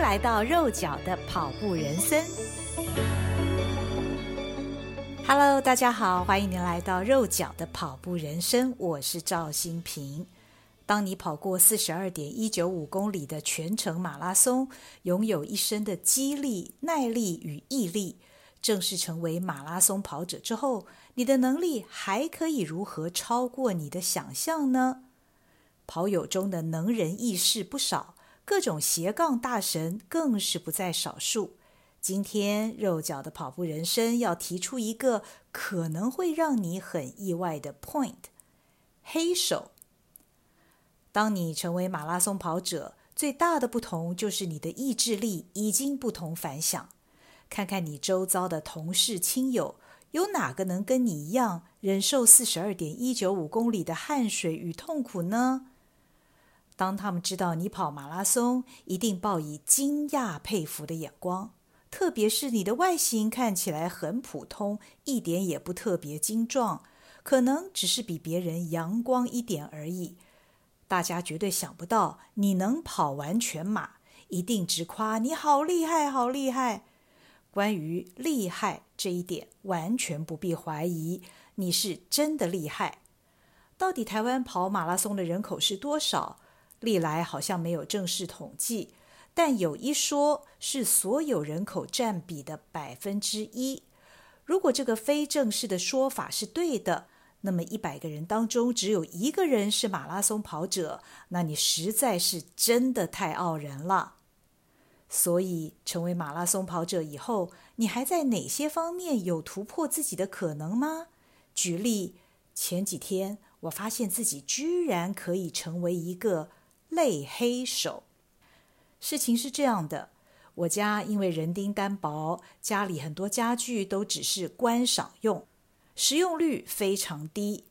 来到肉脚的跑步人生。Hello，大家好，欢迎您来到肉脚的跑步人生，我是赵新平。当你跑过四十二点一九五公里的全程马拉松，拥有一身的肌力、耐力与毅力，正式成为马拉松跑者之后，你的能力还可以如何超过你的想象呢？跑友中的能人异士不少，各种斜杠大神更是不在少数。今天肉脚的跑步人生要提出一个可能会让你很意外的 point：黑手。当你成为马拉松跑者，最大的不同就是你的意志力已经不同凡响。看看你周遭的同事亲友，有哪个能跟你一样忍受四十二点一九五公里的汗水与痛苦呢？当他们知道你跑马拉松，一定报以惊讶佩服的眼光。特别是你的外形看起来很普通，一点也不特别精壮，可能只是比别人阳光一点而已。大家绝对想不到你能跑完全马，一定直夸你好厉害，好厉害。关于厉害这一点，完全不必怀疑，你是真的厉害。到底台湾跑马拉松的人口是多少？历来好像没有正式统计，但有一说是所有人口占比的百分之一。如果这个非正式的说法是对的，那么一百个人当中只有一个人是马拉松跑者，那你实在是真的太傲人了。所以，成为马拉松跑者以后，你还在哪些方面有突破自己的可能吗？举例，前几天我发现自己居然可以成为一个类黑手。事情是这样的，我家因为人丁单薄，家里很多家具都只是观赏用。使用率非常低。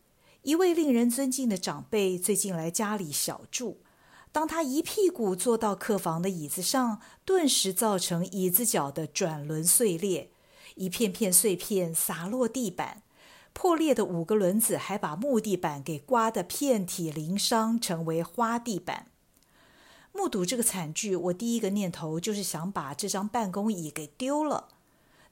一位令人尊敬的长辈最近来家里小住，当他一屁股坐到客房的椅子上，顿时造成椅子脚的转轮碎裂，一片片碎片洒落地板，破裂的五个轮子还把木地板给刮得遍体鳞伤，成为花地板。目睹这个惨剧，我第一个念头就是想把这张办公椅给丢了，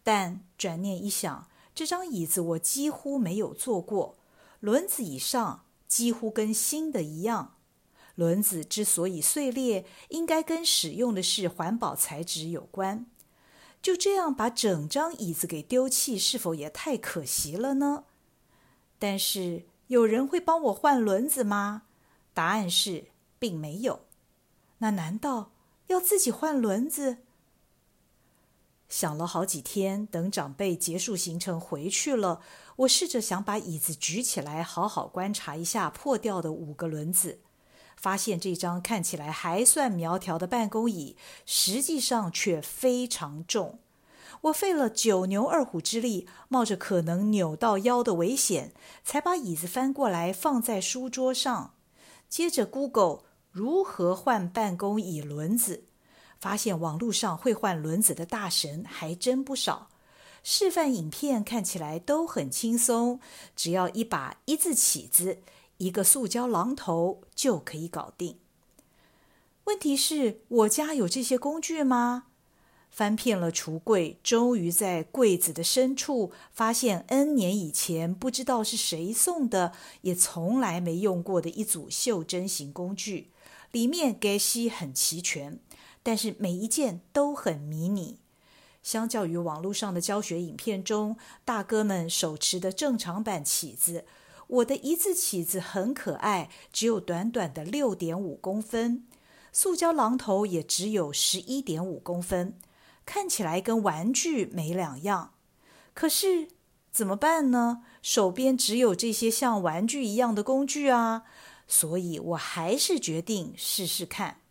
但转念一想。这张椅子我几乎没有坐过，轮子以上几乎跟新的一样。轮子之所以碎裂，应该跟使用的是环保材质有关。就这样把整张椅子给丢弃，是否也太可惜了呢？但是有人会帮我换轮子吗？答案是并没有。那难道要自己换轮子？想了好几天，等长辈结束行程回去了，我试着想把椅子举起来，好好观察一下破掉的五个轮子，发现这张看起来还算苗条的办公椅，实际上却非常重。我费了九牛二虎之力，冒着可能扭到腰的危险，才把椅子翻过来放在书桌上。接着 Google 如何换办公椅轮子。发现网络上会换轮子的大神还真不少，示范影片看起来都很轻松，只要一把一字起子、一个塑胶榔头就可以搞定。问题是我家有这些工具吗？翻遍了橱柜，终于在柜子的深处发现 N 年以前不知道是谁送的，也从来没用过的一组袖珍型工具，里面给息很齐全。但是每一件都很迷你，相较于网络上的教学影片中大哥们手持的正常版起子，我的一字起子很可爱，只有短短的六点五公分，塑胶榔头也只有十一点五公分，看起来跟玩具没两样。可是怎么办呢？手边只有这些像玩具一样的工具啊，所以我还是决定试试看。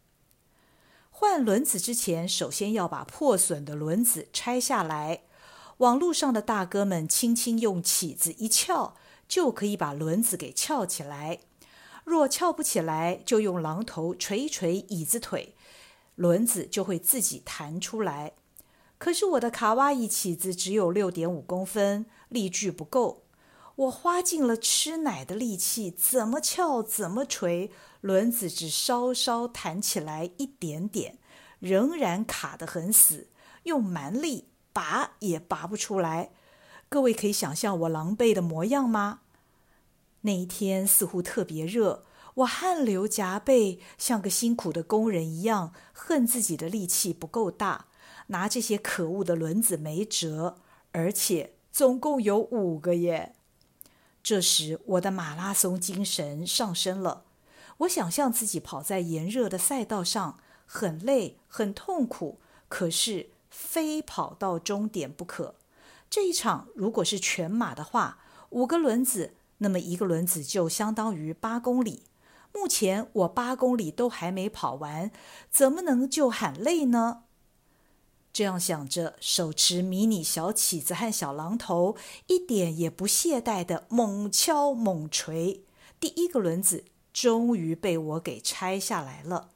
换轮子之前，首先要把破损的轮子拆下来。网路上的大哥们轻轻用起子一撬，就可以把轮子给撬起来。若撬不起来，就用榔头锤一锤椅子腿，轮子就会自己弹出来。可是我的卡哇伊起子只有六点五公分，力矩不够。我花尽了吃奶的力气，怎么撬怎么锤。轮子只稍稍弹起来一点点，仍然卡得很死，用蛮力拔也拔不出来。各位可以想象我狼狈的模样吗？那一天似乎特别热，我汗流浃背，像个辛苦的工人一样，恨自己的力气不够大，拿这些可恶的轮子没辙，而且总共有五个耶。这时我的马拉松精神上升了，我想象自己跑在炎热的赛道上，很累，很痛苦，可是非跑到终点不可。这一场如果是全马的话，五个轮子。那么一个轮子就相当于八公里。目前我八公里都还没跑完，怎么能就喊累呢？这样想着，手持迷你小起子和小榔头，一点也不懈怠的猛敲猛锤。第一个轮子终于被我给拆下来了。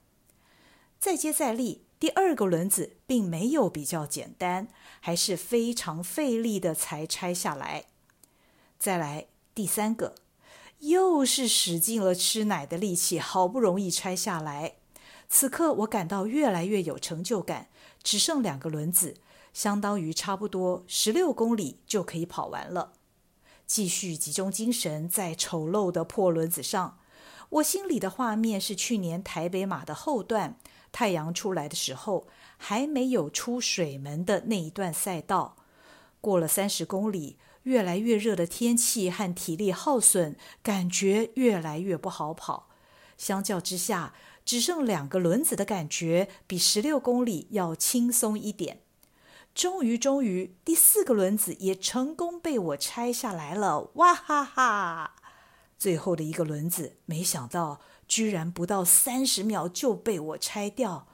再接再厉，第二个轮子并没有比较简单，还是非常费力的才拆下来。再来。第三个，又是使尽了吃奶的力气，好不容易拆下来。此刻我感到越来越有成就感，只剩两个轮子，相当于差不多十六公里就可以跑完了。继续集中精神在丑陋的破轮子上，我心里的画面是去年台北马的后段，太阳出来的时候，还没有出水门的那一段赛道，过了三十公里。越来越热的天气和体力耗损，感觉越来越不好跑。相较之下，只剩两个轮子的感觉比十六公里要轻松一点。终于，终于，第四个轮子也成功被我拆下来了！哇哈哈！最后的一个轮子，没想到居然不到三十秒就被我拆掉！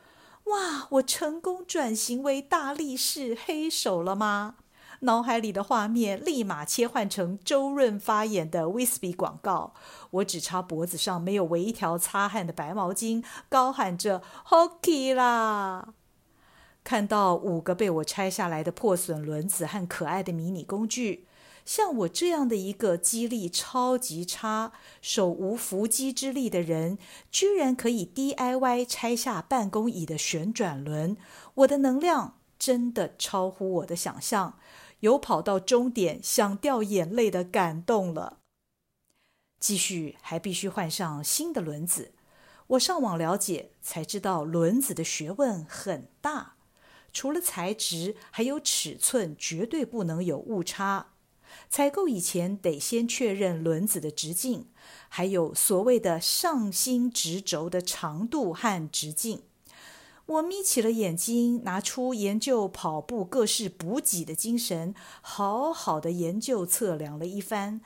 哇，我成功转型为大力士黑手了吗？脑海里的画面立马切换成周润发演的威士忌广告，我只差脖子上没有围一条擦汗的白毛巾，高喊着 “Hockey 啦”。看到五个被我拆下来的破损轮子和可爱的迷你工具，像我这样的一个肌力超级差、手无缚鸡之力的人，居然可以 DIY 拆下办公椅的旋转轮，我的能量真的超乎我的想象。有跑到终点想掉眼泪的感动了。继续还必须换上新的轮子。我上网了解才知道，轮子的学问很大，除了材质，还有尺寸，绝对不能有误差。采购以前得先确认轮子的直径，还有所谓的上心直轴的长度和直径。我眯起了眼睛，拿出研究跑步各式补给的精神，好好的研究测量了一番。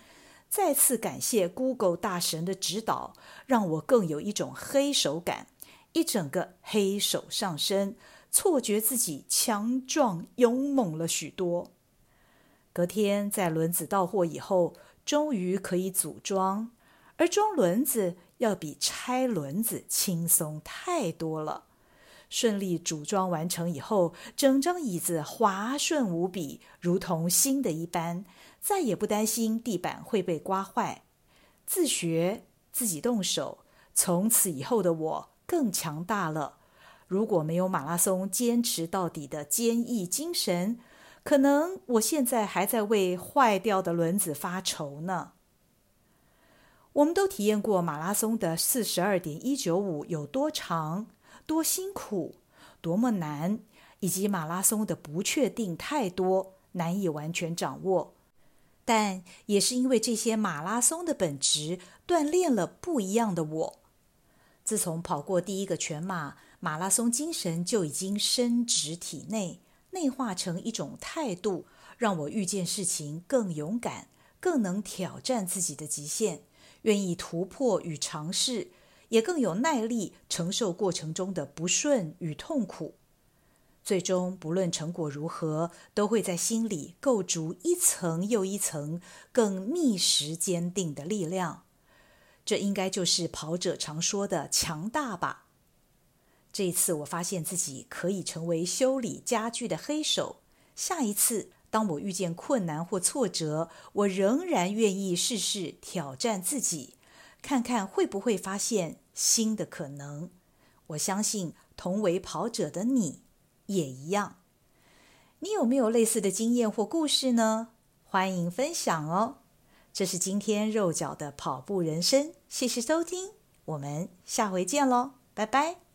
再次感谢 Google 大神的指导，让我更有一种黑手感，一整个黑手上身，错觉自己强壮勇猛了许多。隔天在轮子到货以后，终于可以组装，而装轮子要比拆轮子轻松太多了。顺利组装完成以后，整张椅子滑顺无比，如同新的一般，再也不担心地板会被刮坏。自学，自己动手，从此以后的我更强大了。如果没有马拉松坚持到底的坚毅精神，可能我现在还在为坏掉的轮子发愁呢。我们都体验过马拉松的四十二点一九五有多长。多辛苦，多么难，以及马拉松的不确定太多，难以完全掌握。但也是因为这些马拉松的本质，锻炼了不一样的我。自从跑过第一个全马，马拉松精神就已经深植体内，内化成一种态度，让我遇见事情更勇敢，更能挑战自己的极限，愿意突破与尝试。也更有耐力承受过程中的不顺与痛苦，最终不论成果如何，都会在心里构筑一层又一层更密实坚定的力量。这应该就是跑者常说的强大吧。这一次我发现自己可以成为修理家具的黑手，下一次当我遇见困难或挫折，我仍然愿意试试挑战自己。看看会不会发现新的可能。我相信同为跑者的你也一样。你有没有类似的经验或故事呢？欢迎分享哦。这是今天肉脚的跑步人生，谢谢收听，我们下回见喽，拜拜。